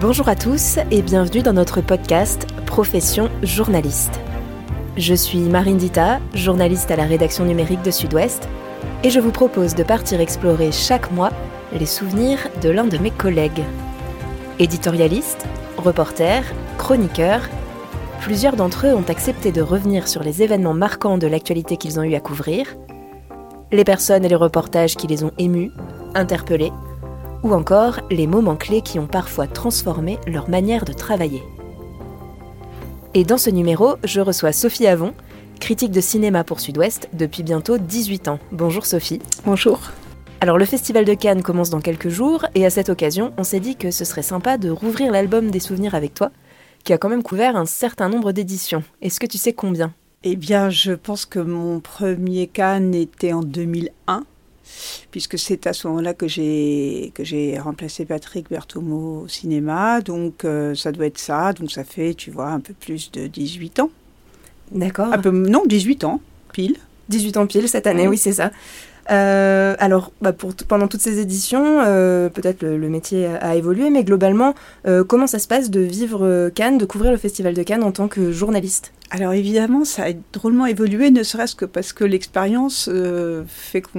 Bonjour à tous et bienvenue dans notre podcast Profession journaliste. Je suis Marine Dita, journaliste à la rédaction numérique de Sud-Ouest, et je vous propose de partir explorer chaque mois les souvenirs de l'un de mes collègues. Éditorialiste, reporter, chroniqueur, plusieurs d'entre eux ont accepté de revenir sur les événements marquants de l'actualité qu'ils ont eu à couvrir, les personnes et les reportages qui les ont émus, interpellés, ou encore les moments clés qui ont parfois transformé leur manière de travailler. Et dans ce numéro, je reçois Sophie Avon, critique de cinéma pour Sud-Ouest depuis bientôt 18 ans. Bonjour Sophie. Bonjour. Alors le Festival de Cannes commence dans quelques jours et à cette occasion, on s'est dit que ce serait sympa de rouvrir l'album des souvenirs avec toi, qui a quand même couvert un certain nombre d'éditions. Est-ce que tu sais combien? Eh bien, je pense que mon premier Cannes était en 2001 puisque c'est à ce moment-là que j'ai que j'ai remplacé Patrick Bertomo au cinéma. Donc euh, ça doit être ça. Donc ça fait, tu vois, un peu plus de 18 ans. D'accord. Un peu, non, 18 ans, pile. 18 ans pile cette année, oui, c'est ça. Euh, alors, bah, pendant toutes ces éditions, euh, peut-être le, métier a, évolué, mais globalement, comment ça se passe de vivre Cannes, de couvrir le Festival de Cannes en tant que journaliste? Alors évidemment, ça a drôlement évolué, ne serait-ce que parce que l'expérience euh, fait qu'on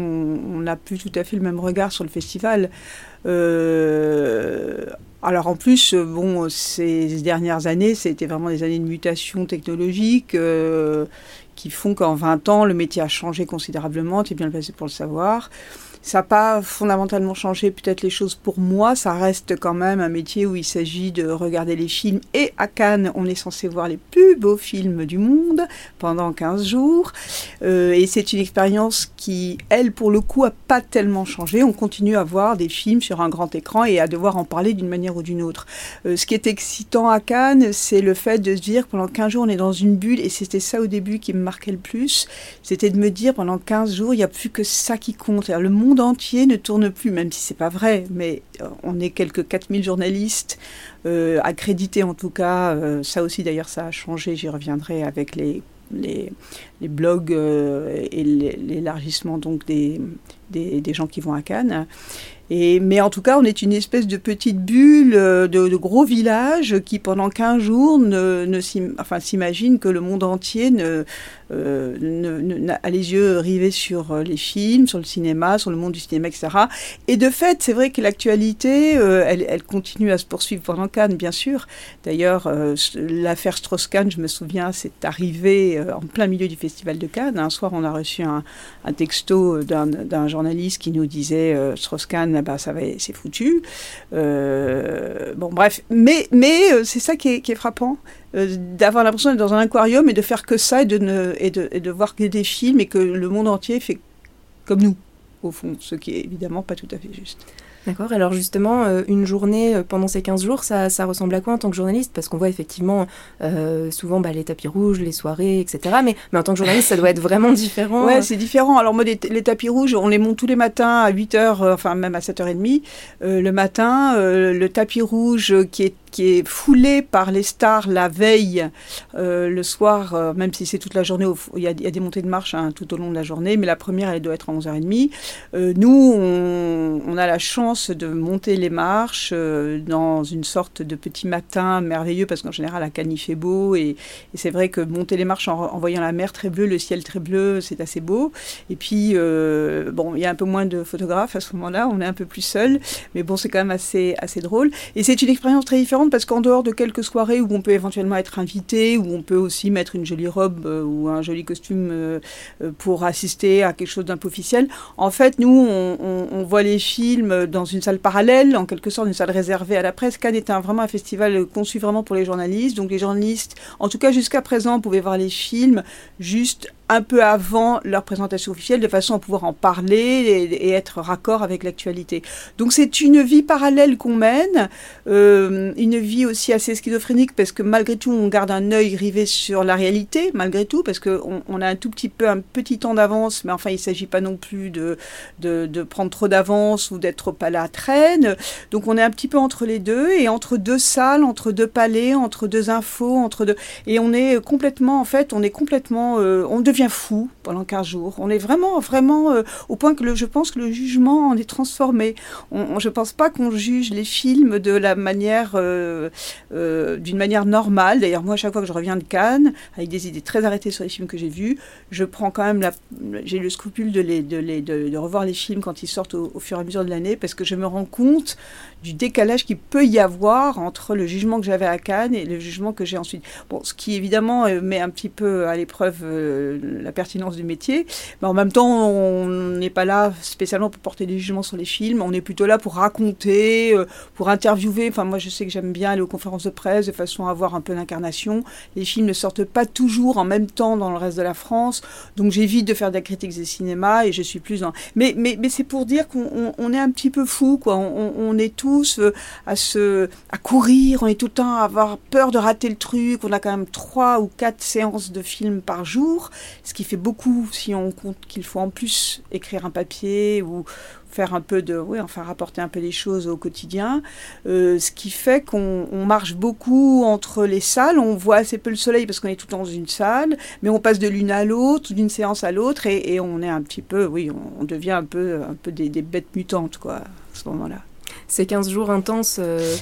n'a plus tout à fait le même regard sur le festival. Euh, alors en plus, bon, ces dernières années, c'était vraiment des années de mutation technologique euh, qui font qu'en 20 ans, le métier a changé considérablement, tu es bien placé pour le savoir. Ça n'a pas fondamentalement changé peut-être les choses pour moi. Ça reste quand même un métier où il s'agit de regarder les films. Et à Cannes, on est censé voir les plus beaux films du monde pendant 15 jours. Euh, et c'est une expérience qui, elle, pour le coup, a pas tellement changé. On continue à voir des films sur un grand écran et à devoir en parler d'une manière ou d'une autre. Euh, ce qui est excitant à Cannes, c'est le fait de se dire pendant 15 jours, on est dans une bulle. Et c'était ça au début qui me marquait le plus. C'était de me dire pendant 15 jours, il n'y a plus que ça qui compte. Le monde entier ne tourne plus, même si c'est pas vrai, mais euh, on est quelques 4000 journalistes euh, accrédités en tout cas. Euh, ça aussi d'ailleurs ça a changé, j'y reviendrai avec les, blogs et l'élargissement donc des, gens qui vont à Cannes. Et, mais en tout cas, on est une espèce de petite bulle de, gros village qui, pendant 15 jours, ne s'imagine que le monde entier ne, euh, a les yeux rivés sur euh, les films, sur le cinéma, sur le monde du cinéma, etc. Et de fait, c'est vrai que l'actualité, euh, elle, continue à se poursuivre pendant Cannes, bien sûr. D'ailleurs, l'affaire Strauss-Kahn, je me souviens, c'est arrivé en plein milieu du festival de Cannes. Un soir, on a reçu un, texto d'un journaliste qui nous disait Strauss-Kahn, ah va, c'est foutu. bon, bref, mais, c'est ça qui est frappant. Euh, d'avoir l'impression d'être dans un aquarium et de faire que ça et de, ne, et de, et de voir que des films et que le monde entier fait comme nous, au fond, ce qui est évidemment pas tout à fait juste. D'accord. Alors justement, euh, une journée euh, pendant ces 15 jours, ça, ressemble à quoi en tant que journaliste? Parce qu'on voit effectivement euh, souvent bah, les tapis rouges, les soirées, etc. Mais, en tant que journaliste, ça doit être vraiment différent. Ouais, c'est différent. Alors moi, les, tapis rouges, on les monte tous les matins à 8h, enfin même à 7h30. le matin, le tapis rouge qui est foulé par les stars la veille, le soir, même si c'est toute la journée, il y, a, des montées de marche hein, tout au long de la journée, mais la première, elle doit être à 11h30. nous, on, on, a la chance de monter les marches euh, dans une sorte de petit matin merveilleux, parce qu'en général, à Cannes, il fait beau. Et, c'est vrai que monter les marches en, voyant la mer très bleue, le ciel très bleu, c'est assez beau. Et puis, euh, bon, il y a un peu moins de photographes à ce moment-là, on est un peu plus seul. Mais bon, c'est quand même assez, assez drôle. Et c'est une expérience très différente, parce qu'en dehors de quelques soirées où on peut éventuellement être invité, où on peut aussi mettre une jolie robe euh, ou un joli costume pour assister à quelque chose d'un peu officiel, en fait, nous, on, on voit les films dans dans une salle parallèle, en quelque sorte une salle réservée à la presse. Cannes est un, vraiment un festival conçu vraiment pour les journalistes. Donc les journalistes, en tout cas jusqu'à présent, pouvaient voir les films juste un peu avant leur présentation officielle, de façon à pouvoir en parler et, être raccord avec l'actualité. Donc c'est une vie parallèle qu'on mène, euh, une vie aussi assez schizophrénique, parce que malgré tout, on garde un œil rivé sur la réalité, malgré tout, parce qu'on on a un tout petit peu, un petit temps d'avance, mais enfin, il ne s'agit pas non plus de, de, de prendre trop d'avance ou d'être pas à la traîne. Donc on est un petit peu entre les deux, et entre deux salles, entre deux palais, entre deux infos, entre deux... Et on est complètement, en fait, on est complètement... Euh, on devient fou pendant 15 jours. On est vraiment, vraiment euh, au point que le, je pense que le jugement en est transformé. On, je ne pense pas qu'on juge les films de la manière, euh, euh, d'une manière normale. D'ailleurs, moi, à chaque fois que je reviens de Cannes, avec des idées très arrêtées sur les films que j'ai vus, je prends quand même la, j'ai le scrupule de, les, les, de, revoir les films quand ils sortent au, au fur et à mesure de l'année, parce que je me rends compte du décalage qu'il peut y avoir entre le jugement que j'avais à Cannes et le jugement que j'ai ensuite. Bon, ce qui évidemment met un petit peu à l'épreuve la pertinence du métier. Mais en même temps, on n'est pas là spécialement pour porter des jugements sur les films. On est plutôt là pour raconter, euh, pour interviewer. Enfin, moi, je sais que j'aime bien aller aux conférences de presse de façon à avoir un peu d'incarnation. Les films ne sortent pas toujours en même temps dans le reste de la France. Donc, j'évite de faire de la critique des cinémas et je suis plus en. Mais, mais, mais c'est pour dire qu'on est un petit peu fou, quoi. On, on est tous euh, à, se, à courir, on est tout le temps à avoir peur de rater le truc. On a quand même trois ou quatre séances de films par jour ce qui fait beaucoup si on compte qu'il faut en plus écrire un papier ou faire un peu de, oui, enfin rapporter un peu des choses au quotidien, euh, ce qui fait qu'on marche beaucoup entre les salles, on voit assez peu le soleil parce qu'on est tout dans une salle, mais on passe de l'une à l'autre, d'une séance à l'autre, et, on est un petit peu, oui, on, devient un peu, un peu des, bêtes mutantes, quoi, à ce moment-là. Ces 15 jours intenses, euh,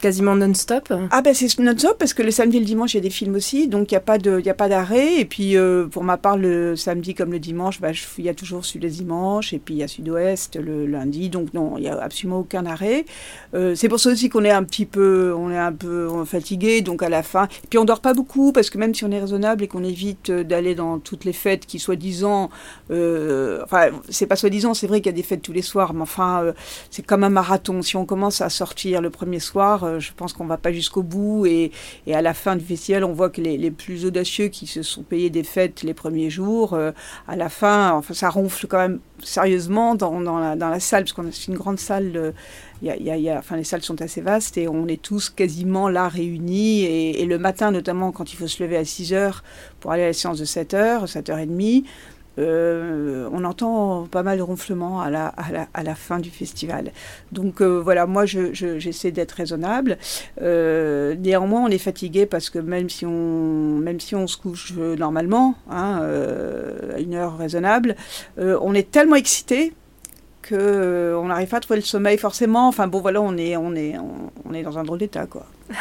quasiment non-stop Ah ben c'est non-stop parce que le samedi et le dimanche il y a des films aussi, donc il n'y a pas de, a pas d'arrêt. Et puis euh, pour ma part le samedi comme le dimanche, bah, il y a toujours Sud le dimanche et puis il y a Sud-Ouest le lundi, donc non, il n'y a absolument aucun arrêt. Euh, c'est pour ça aussi qu'on est un petit peu, on est un peu fatigué, donc à la fin. Puis on dort pas beaucoup parce que même si on est raisonnable et qu'on évite d'aller dans toutes les fêtes qui soi-disant, euh, enfin c'est pas soi-disant, c'est vrai qu'il y a des fêtes tous les soirs, mais enfin c'est comme un marathon. Si on commence à sortir le premier soir euh, je pense qu'on va pas jusqu'au bout. Et, à la fin du festival, on voit que les, plus audacieux qui se sont payés des fêtes les premiers jours, euh, à la fin, ça ronfle quand même sérieusement dans, la, salle, parce qu'on a une grande salle. enfin, les salles sont assez vastes et on est tous quasiment là réunis. Et, et le matin, notamment, quand il faut se lever à 6 heures pour aller à la séance de 7 heures, 7 euh, on entend pas mal de ronflements à la, à la, fin du festival. Donc euh, voilà, moi j'essaie d'être raisonnable. Euh, néanmoins, on est fatigué parce que même si on, même si on se couche normalement, hein, à une heure raisonnable, on est tellement excité qu'on n'arrive pas à trouver le sommeil forcément. Enfin bon, voilà, on est, on est, on est dans un drôle d'état, quoi.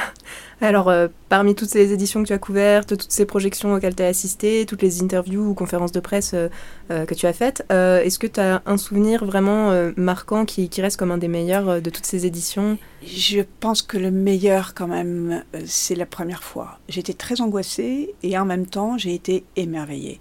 Alors, euh, parmi toutes ces éditions que tu as couvertes, toutes ces projections auxquelles tu as assisté, toutes les interviews ou conférences de presse euh, euh, que tu as faites, est-ce que tu as un souvenir vraiment marquant qui, reste comme un des meilleurs de toutes ces éditions? Je pense que le meilleur, quand même, c'est la première fois. J'étais très angoissée et en même temps, j'ai été émerveillée.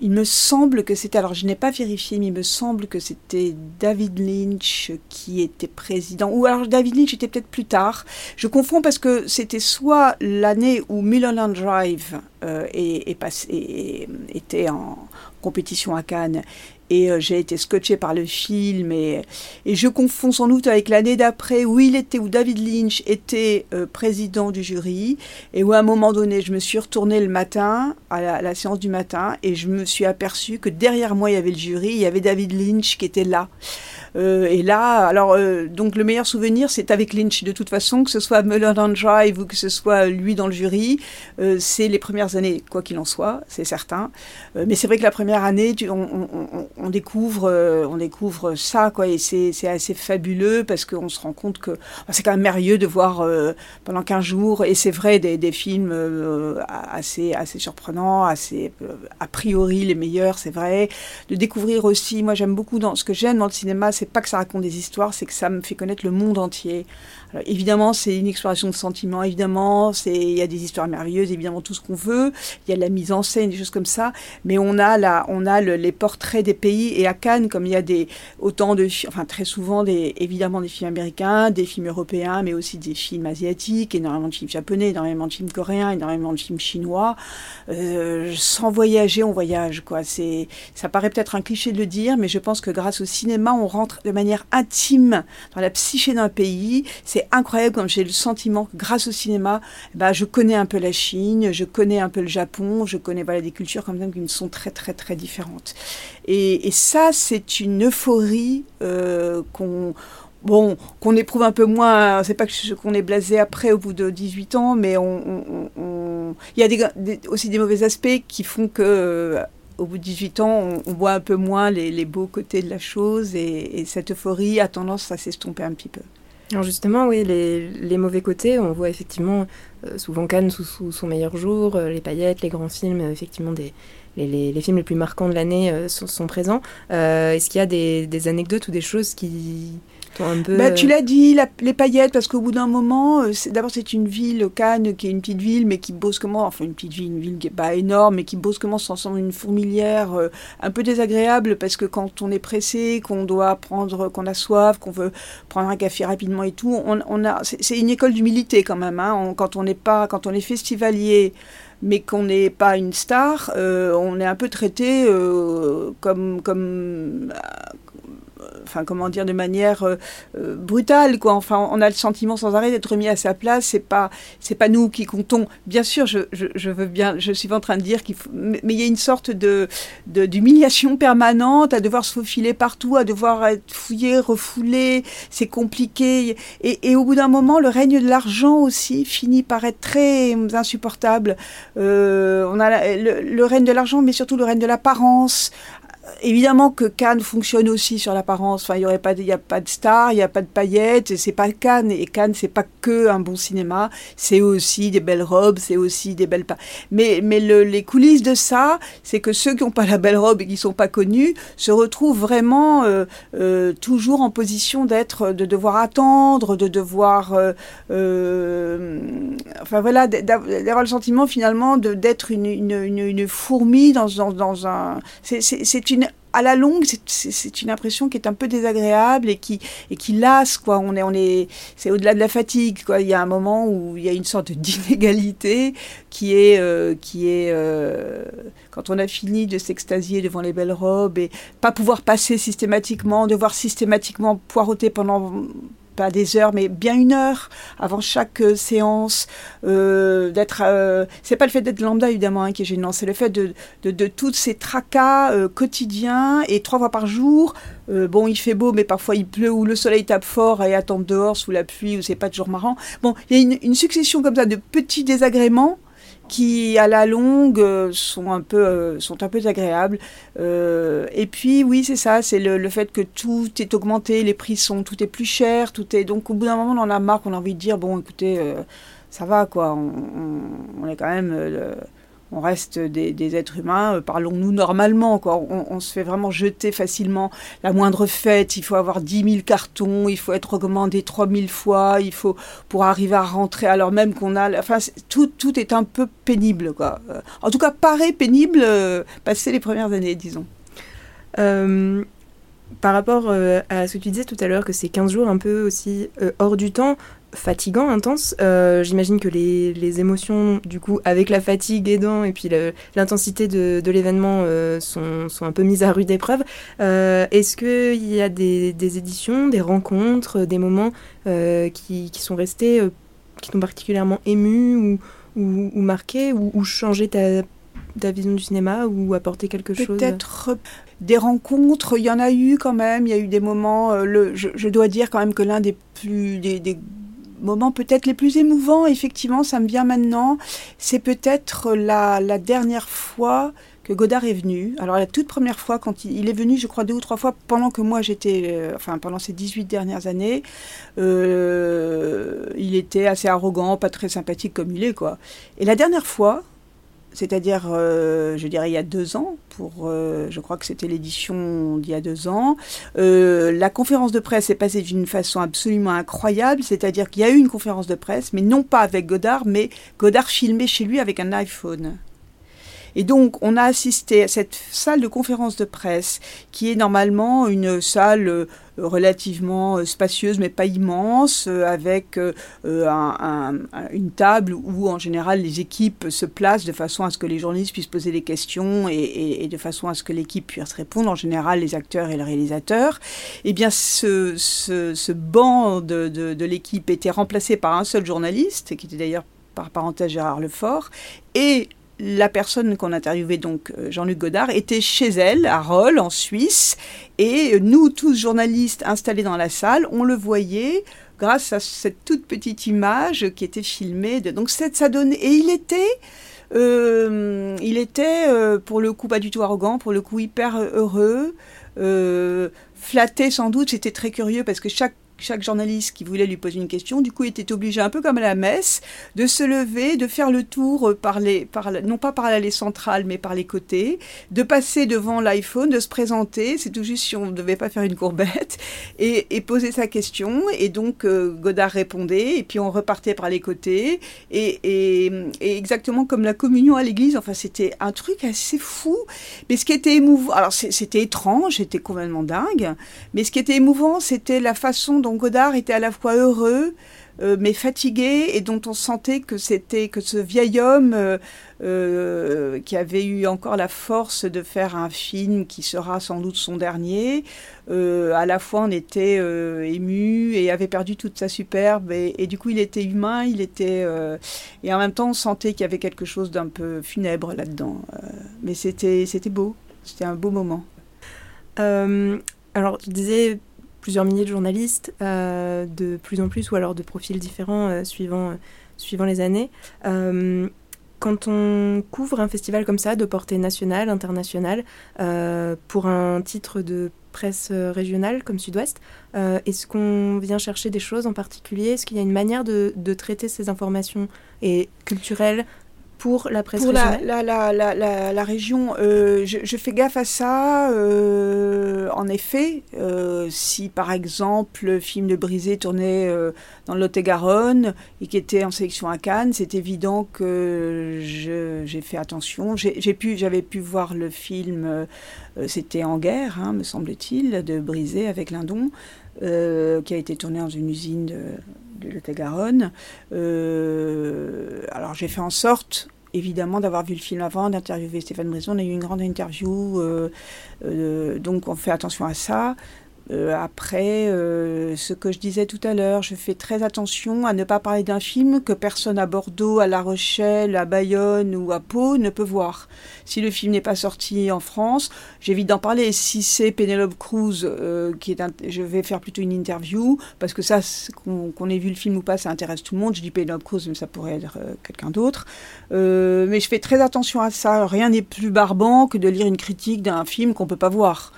Il me semble que c'était, alors je n'ai pas vérifié, mais il me semble que c'était David Lynch qui était président, ou alors David Lynch était peut-être plus tard. Je confonds parce que c'était soit l'année où Mulholland Drive euh, était en compétition à Cannes et euh, j'ai été scotché par le film et, et, je confonds sans doute avec l'année d'après où il était où David Lynch était euh, président du jury et où à un moment donné je me suis retournée le matin à la, à la, séance du matin et je me suis aperçu que derrière moi il y avait le jury il y avait David Lynch qui était là euh, et là, alors, euh, donc le meilleur souvenir, c'est avec Lynch. De toute façon, que ce soit Mulholland Drive ou que ce soit lui dans le jury, euh, c'est les premières années, quoi qu'il en soit, c'est certain. mais c'est vrai que la première année, on, découvre, on découvre ça, quoi, et c'est assez fabuleux parce qu'on se rend compte que c'est quand même merveilleux de voir pendant 15 jours, et c'est vrai, des, des films assez, assez surprenants, assez a priori les meilleurs, c'est vrai. De découvrir aussi, moi j'aime beaucoup dans ce que j'aime dans le cinéma, c'est pas que ça raconte des histoires, c'est que ça me fait connaître le monde entier. évidemment, c'est une exploration de sentiments, évidemment, c'est il y a des histoires merveilleuses, évidemment tout ce qu'on veut, il y a de la mise en scène, des choses comme ça, mais on a là, on a les portraits des pays et à Cannes, comme il y a des autant de, enfin très souvent des, évidemment des films américains, des films européens, mais aussi des films asiatiques, énormément de films japonais, énormément de films coréens, énormément de films chinois. Euh, sans voyager, on voyage, quoi. C'est, ça paraît peut-être un cliché de le dire, mais je pense que grâce au cinéma, on rentre de manière intime dans la psyché d'un pays. C'est incroyable comme j'ai le sentiment grâce au cinéma, bah, je connais un peu la Chine, je connais un peu le Japon, je connais voilà, des cultures comme même qui me sont très très très différentes. Et, ça, c'est une euphorie euh, qu'on bon, qu'on éprouve un peu moins, c'est pas qu'on est blasé après au bout de 18 ans, mais il y a aussi des mauvais aspects qui font que au bout de 18 ans, on, voit un peu moins les, beaux côtés de la chose et, cette euphorie a tendance à s'estomper un petit peu. Alors justement, oui, les, mauvais côtés, on voit effectivement euh, souvent Cannes sous, son meilleur jour, euh, les paillettes, les grands films, effectivement des, les, films les plus marquants de l'année sont, présents. Est-ce qu'il y a des, anecdotes ou des choses qui, bah, tu l'as dit, les paillettes, parce qu'au bout d'un moment, euh, d'abord c'est une ville, Cannes, qui est une petite ville, mais qui comment enfin une petite ville, une ville qui n'est pas énorme, mais qui comment sans une fourmilière euh, un peu désagréable, parce que quand on est pressé, qu'on doit prendre, qu'on a soif, qu'on veut prendre un café rapidement et tout, on, a, c'est une école d'humilité quand même. Hein, quand on n'est pas, quand on est festivalier mais qu'on n'est pas une star, euh, on est un peu traité comme, comme, enfin comment dire, de manière euh, euh, brutale, quoi. Enfin, on a le sentiment sans arrêt d'être mis à sa place. C'est pas, c'est pas nous qui comptons. Bien sûr, je, je, veux bien, je suis en train de dire qu'il faut, mais, il y a une sorte de, d'humiliation permanente, à devoir se faufiler partout, à devoir être fouillé, refoulé. C'est compliqué. Et, au bout d'un moment, le règne de l'argent aussi finit par être très insupportable. Euh, on a le règne de l'argent, mais surtout le règne de l'apparence évidemment que Cannes fonctionne aussi sur l'apparence. Enfin, il y aurait pas, il y a pas de stars, il n'y a pas de paillettes. C'est pas Cannes et Cannes, c'est pas que un bon cinéma. C'est aussi des belles robes, c'est aussi des belles. Mais mais les coulisses de ça, c'est que ceux qui n'ont pas la belle robe et qui sont pas connus se retrouvent vraiment euh, euh, toujours en position d'être, de devoir attendre, de devoir, euh, enfin voilà, d'avoir le sentiment finalement d'être une, une, une, fourmi dans, dans, dans un. C'est une à la longue, c'est une impression qui est un peu désagréable et qui, et qui lasse, quoi. On est, on est, c'est au-delà de la fatigue, quoi. Il y a un moment où il y a une sorte d'inégalité qui est, euh, qui est, euh, quand on a fini de s'extasier devant les belles robes et pas pouvoir passer systématiquement, devoir systématiquement poireauter pendant pas des heures, mais bien une heure avant chaque euh, séance, euh, d'être. Euh, c'est pas le fait d'être lambda évidemment hein, qui est gênant, c'est le fait de, de, tous ces tracas quotidiens et trois fois par jour. bon, il fait beau, mais parfois il pleut ou le soleil tape fort et attend dehors sous la pluie ou c'est pas toujours marrant. Bon, il y a une succession comme ça de petits désagréments qui à la longue euh, sont un peu euh, sont un peu agréables. Euh, et puis oui c'est ça c'est le, fait que tout est augmenté les prix sont tout est plus cher tout est donc au bout d'un moment on en a marre on a envie de dire bon écoutez ça va quoi on, est quand même on reste des, êtres humains, euh, parlons-nous normalement. On, se fait vraiment jeter facilement. La moindre fête, il faut avoir 10 000 cartons, il faut être recommandé 3 000 fois, il faut pour arriver à rentrer alors même qu'on a... Enfin, tout, tout est un peu pénible. Euh, en tout cas, paraît pénible euh, passer les premières années, disons. par rapport à ce que tu disais tout à l'heure, que c'est 15 jours un peu aussi hors du temps, fatigant, intense. Euh, j'imagine que les, émotions, du coup, avec la fatigue aidant et puis l'intensité de, l'événement euh, sont, un peu mises à rude épreuve. Euh, est-ce qu'il y a des, éditions, des rencontres, des moments qui, sont restés, qui t'ont particulièrement ému ou, ou, marqué ou, ou changé ta, vision du cinéma ou apporté quelque chose? Peut-être des rencontres, il y en a eu quand même, il y a eu des moments, le, je, dois dire quand même que l'un des plus des, moments peut-être les plus émouvants, effectivement, ça me vient maintenant, c'est peut-être la, la, dernière fois que Godard est venu. Alors la toute première fois, quand il, est venu, je crois deux ou trois fois, pendant que moi j'étais, euh, enfin pendant ces 18 dernières années, euh, il était assez arrogant, pas très sympathique comme il est, quoi. Et la dernière fois, c'est-à-dire, euh, je dirais, il y a deux ans, pour, euh, je crois que c'était l'édition d'il y a deux ans. Euh, la conférence de presse est passée d'une façon absolument incroyable, c'est-à-dire qu'il y a eu une conférence de presse, mais non pas avec Godard, mais Godard filmé chez lui avec un iPhone. Et donc, on a assisté à cette salle de conférence de presse, qui est normalement une salle euh, relativement euh, spacieuse, mais pas immense, euh, avec une table où, en général, les équipes se placent de façon à ce que les journalistes puissent poser des questions et, de façon à ce que l'équipe puisse répondre, en général, les acteurs et le réalisateur. Eh bien, ce, banc de, de l'équipe était remplacé par un seul journaliste, qui était d'ailleurs par parenthèse Gérard Lefort, et la personne qu'on interviewait, donc euh, Jean-Luc Godard, était chez elle, à Rolles, en Suisse, et nous, tous journalistes installés dans la salle, on le voyait grâce à cette toute petite image qui était filmée. De, donc ça donnait, et il était il était pour le coup pas du tout arrogant, pour le coup hyper heureux, flatté sans doute. C'était très curieux parce que chaque chaque journaliste qui voulait lui poser une question, du coup, était obligé, un peu comme à la messe, de se lever, de faire le tour par les, non pas par l'allée centrale, mais par les côtés, de passer devant l'iPhone, de se présenter, c'est tout juste si on ne devait pas faire une courbette, et, poser sa question. Et donc, euh, Godard répondait, et puis on repartait par les côtés, et, et, exactement comme la communion à l'église, enfin, c'était un truc assez fou. Mais ce qui était émouvant, alors c'était étrange, c'était complètement dingue, mais ce qui était émouvant, c'était la façon dont Godard était à la fois heureux, euh, mais fatigué, et dont on sentait que c'était que ce vieil homme euh, euh, qui avait eu encore la force de faire un film qui sera sans doute son dernier, à la fois on était ému et avait perdu toute sa superbe, et, du coup il était humain, il était et en même temps on sentait qu'il y avait quelque chose d'un peu funèbre là-dedans. mais c'était c'était beau, c'était un beau moment. alors, je disais plusieurs milliers de journalistes, euh, de plus en plus, ou alors de profils différents euh, suivant, euh, suivant les années. quand on couvre un festival comme ça, de portée nationale, internationale, pour un titre de presse régionale comme Sud-Ouest, est-ce qu'on vient chercher des choses en particulier? Est-ce qu'il y a une manière de, de traiter ces informations et culturelles pour la presse pour la, la, la, la, région, euh, je, fais gaffe à ça. Euh, en effet, euh, si par exemple le film de Brisé tournait dans le Lot-et-Garonne et qui était en sélection à Cannes, c'est évident que j'ai fait attention. J'ai pu, j'avais pu voir le film, c'était En guerre, hein, me semble-t-il, de Brisé avec Lindon, qui a été tourné dans une usine de, de Lot-et-Garonne. Euh, alors j'ai fait en sorte évidemment d'avoir vu le film avant, d'interviewer Stéphane Brison. On a eu une grande interview, euh, euh, donc on fait attention à ça. Euh, après, euh, ce que je disais tout à l'heure, je fais très attention à ne pas parler d'un film que personne à Bordeaux, à La Rochelle, à Bayonne ou à Pau ne peut voir. Si le film n'est pas sorti en France, j'évite d'en parler. Si c'est Penelope Cruz, euh, qui est je vais faire plutôt une interview, parce que ça, qu'on ait vu le film ou pas, ça intéresse tout le monde. Je dis Penelope Cruz, mais ça pourrait être quelqu'un d'autre. mais je fais très attention à ça. Rien n'est plus barbant que de lire une critique d'un film qu'on peut pas voir.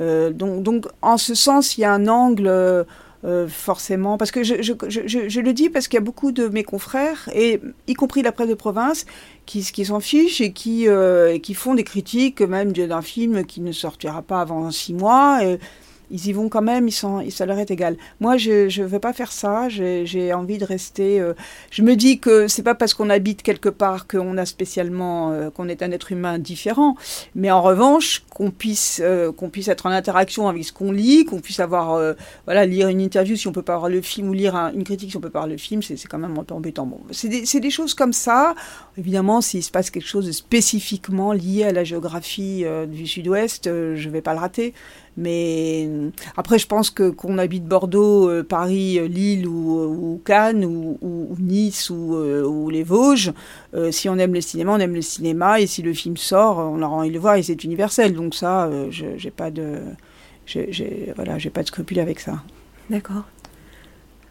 Euh, donc, en ce sens, il y a un angle euh, euh, forcément, parce que je, le dis parce qu'il y a beaucoup de mes confrères, et y compris la presse de province, qui, s'en fichent et qui, font des critiques même d'un film qui ne sortira pas avant six mois. Ils y vont quand même, ils sont, ça leur est égal. Moi, je ne veux pas faire ça, j'ai envie de rester... Euh, je me dis que c'est pas parce qu'on habite quelque part qu'on a spécialement, euh, qu'on est un être humain différent, mais en revanche, qu'on puisse, euh, qu'on puisse être en interaction avec ce qu'on lit, qu'on puisse avoir, voilà, lire une interview si on peut pas voir le film, ou lire une critique si on peut pas voir le film, c'est quand même un peu embêtant. Bon, c'est des, choses comme ça. Évidemment, s'il se passe quelque chose de spécifiquement lié à la géographie du Sud-Ouest, je vais pas le rater. Mais après, je pense que qu'on habite Bordeaux, euh, Paris, euh, Lille ou, Cannes ou, Nice ou, euh, les Vosges, si on aime le cinéma, on aime le cinéma. Et si le film sort, on aura envie de le voir et c'est universel. Donc ça, je j'ai pas de, voilà, j'ai pas de scrupules avec ça. D'accord.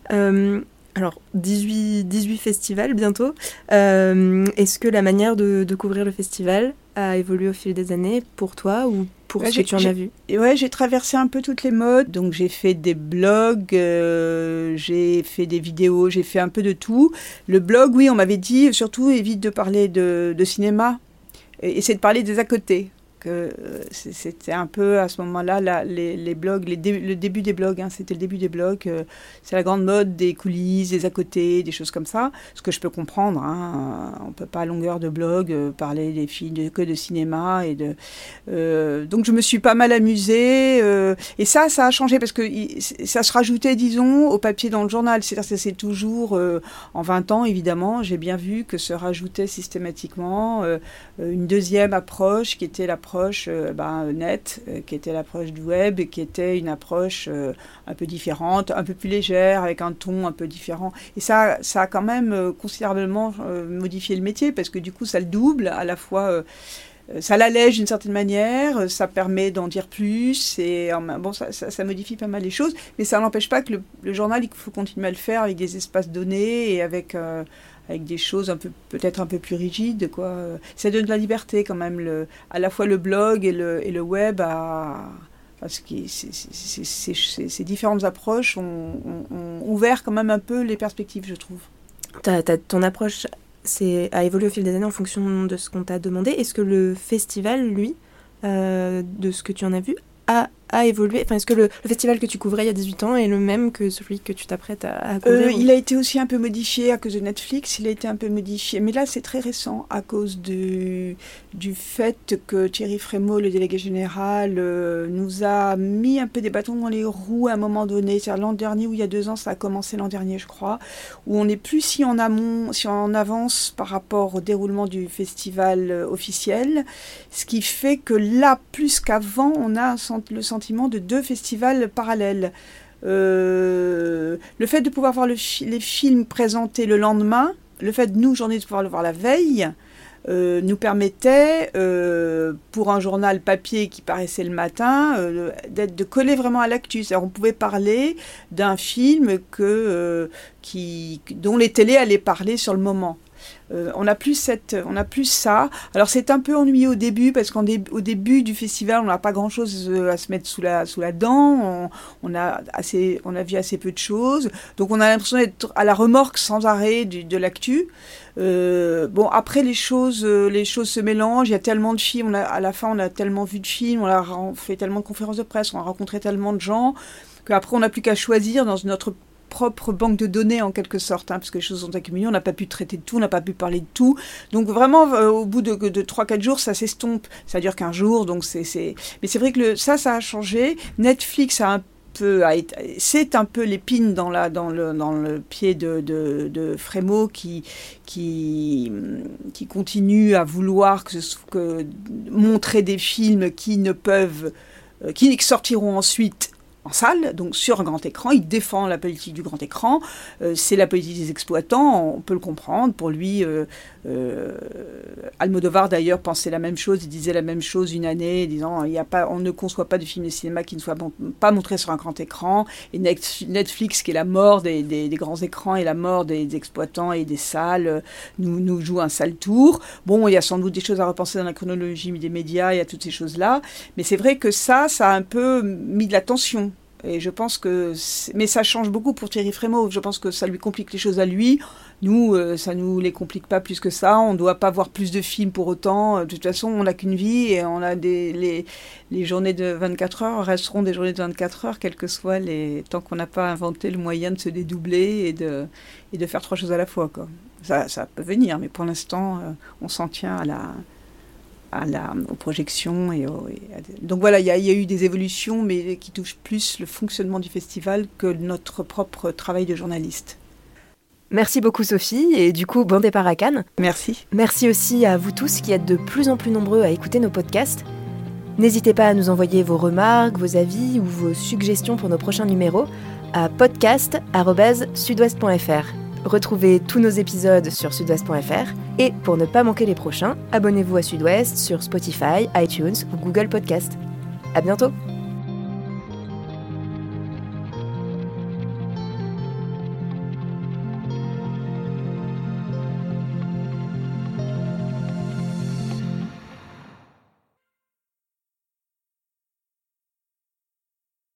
alors, 18, 18 festivals bientôt. Est-ce que la manière de, de couvrir le festival a évolué au fil des années pour toi ou pour ce que tu en as vu Ouais, j'ai traversé un peu toutes les modes. Donc j'ai fait des blogs, euh, j'ai fait des vidéos, j'ai fait un peu de tout. Le blog, oui, on m'avait dit surtout évite de parler de, de cinéma. Et essaie de parler des à côté que euh, c'était un peu à ce moment-là les, blogs, le début des blogs, hein, c'était le début des blogs, euh, c'est la grande mode des coulisses, des à côté, des choses comme ça, ce que je peux comprendre. Hein, on peut pas à longueur de blog euh, parler des films que de cinéma et de. donc je me suis pas mal amusée et ça, ça a changé parce que ça se rajoutait, disons, au papier dans le journal. C'est-à-dire que c'est toujours en 20 ans, évidemment, j'ai bien vu que se rajoutait systématiquement une deuxième approche qui était l'approche approche euh, ben, nette, euh, qui était l'approche du web, qui était une approche euh, un peu différente, un peu plus légère, avec un ton un peu différent. Et ça, ça a quand même considérablement modifié le métier, parce que du coup, ça le double, à la fois ça l'allège d'une certaine manière, ça permet d'en dire plus, et bon, ça, ça, modifie pas mal les choses, mais ça n'empêche pas que le, journal, il faut continuer à le faire avec des espaces donnés et avec, avec des choses un peu peut-être un peu plus rigides. Quoi. Ça donne de la liberté quand même, le, à la fois le blog et le, et le web parce que ces différentes approches ont, ouvert quand même un peu les perspectives, je trouve. ton approche a évolué au fil des années en fonction de ce qu'on t'a demandé. Est-ce que le festival, lui, euh, de ce que tu en as vu, a a évolué enfin, Est-ce que le, festival que tu couvrais il y a 18 ans est le même que celui que tu t'apprêtes à, couvrir euh, Il a été aussi un peu modifié à cause de Netflix, il a été un peu modifié. Mais là, c'est très récent à cause de, du fait que Thierry Frémaux, le délégué général, euh, nous a mis un peu des bâtons dans les roues à un moment donné. C'est l'an dernier ou il y a deux ans, ça a commencé l'an dernier, je crois, où on n'est plus si en amont, si en avance par rapport au déroulement du festival euh, officiel. Ce qui fait que là, plus qu'avant, on a le sentiment de deux festivals parallèles. Euh, le fait de pouvoir voir les films présentés le lendemain, le fait de nous, journalistes, de pouvoir le voir la veille, euh, nous permettait, euh, pour un journal papier qui paraissait le matin, de coller vraiment à l'actu. On pouvait parler d'un film que, qui, dont les télés allaient parler sur le moment. Euh, on a plus cette, on a plus ça. Alors c'est un peu ennuyé au début parce qu'au début du festival, on n'a pas grand chose euh, à se mettre sous la, dent. On, a assez, on a vu assez peu de choses. Donc on a l'impression d'être à la remorque sans arrêt de l'actu. Euh, bon, après les choses, les choses se mélangent. Il y a tellement de films. à la fin, on a tellement vu de films. On a fait tellement de conférences de presse. On a rencontré tellement de gens qu'après, on n'a plus qu'à choisir dans notre propre banque de données en quelque sorte, hein, parce que les choses sont accumulées, on n'a pas pu traiter de tout, on n'a pas pu parler de tout. Donc vraiment, euh, au bout de, de 3-4 jours, ça s'estompe. Ça dure qu'un jour, donc c'est... Mais c'est vrai que ça, ça a changé. Netflix a un peu... C'est un peu l'épine dans, dans, le, dans le pied de, de, Frémo qui, qui, qui continue à vouloir que montrer des films qui ne peuvent... Euh, qui sortiront ensuite en salle, donc sur un grand écran. Il défend la politique du grand écran. Euh, c'est la politique des exploitants, on peut le comprendre. Pour lui, euh, euh, Almodovar d'ailleurs pensait la même chose, il disait la même chose une année, disant il y a pas, on ne conçoit pas de film de cinéma qui ne soit pas montré sur un grand écran. Et Netflix, qui est la mort des, grands écrans et la mort des, exploitants et des salles, nous, nous joue un sale tour. Bon, il y a sans doute des choses à repenser dans la chronologie des médias, il y a toutes ces choses-là. Mais c'est vrai que ça, ça a un peu mis de la tension et je pense que. Mais ça change beaucoup pour Thierry Frémaux. Je pense que ça lui complique les choses à lui. Nous, ça euh, ça nous les complique pas plus que ça. On ne doit pas voir plus de films pour autant. Euh, de toute façon, on n'a qu'une vie et on a des. Les, les, journées de 24 heures resteront des journées de 24 heures, quel que soit les. Tant qu'on n'a pas inventé le moyen de se dédoubler et de, et de faire trois choses à la fois, quoi. Ça, ça peut venir, mais pour l'instant, euh, on s'en tient à la à la, aux projections. Et, Donc voilà, il y, a eu des évolutions, mais qui touchent plus le fonctionnement du festival que notre propre travail de journaliste. Merci beaucoup Sophie et du coup bon départ à Cannes. Merci. Merci aussi à vous tous qui êtes de plus en plus nombreux à écouter nos podcasts. N'hésitez pas à nous envoyer vos remarques, vos avis ou vos suggestions pour nos prochains numéros à podcast@sudouest.fr. Retrouvez tous nos épisodes sur sudouest.fr et pour ne pas manquer les prochains, abonnez-vous à Sudouest sur Spotify, iTunes ou Google Podcast. À bientôt!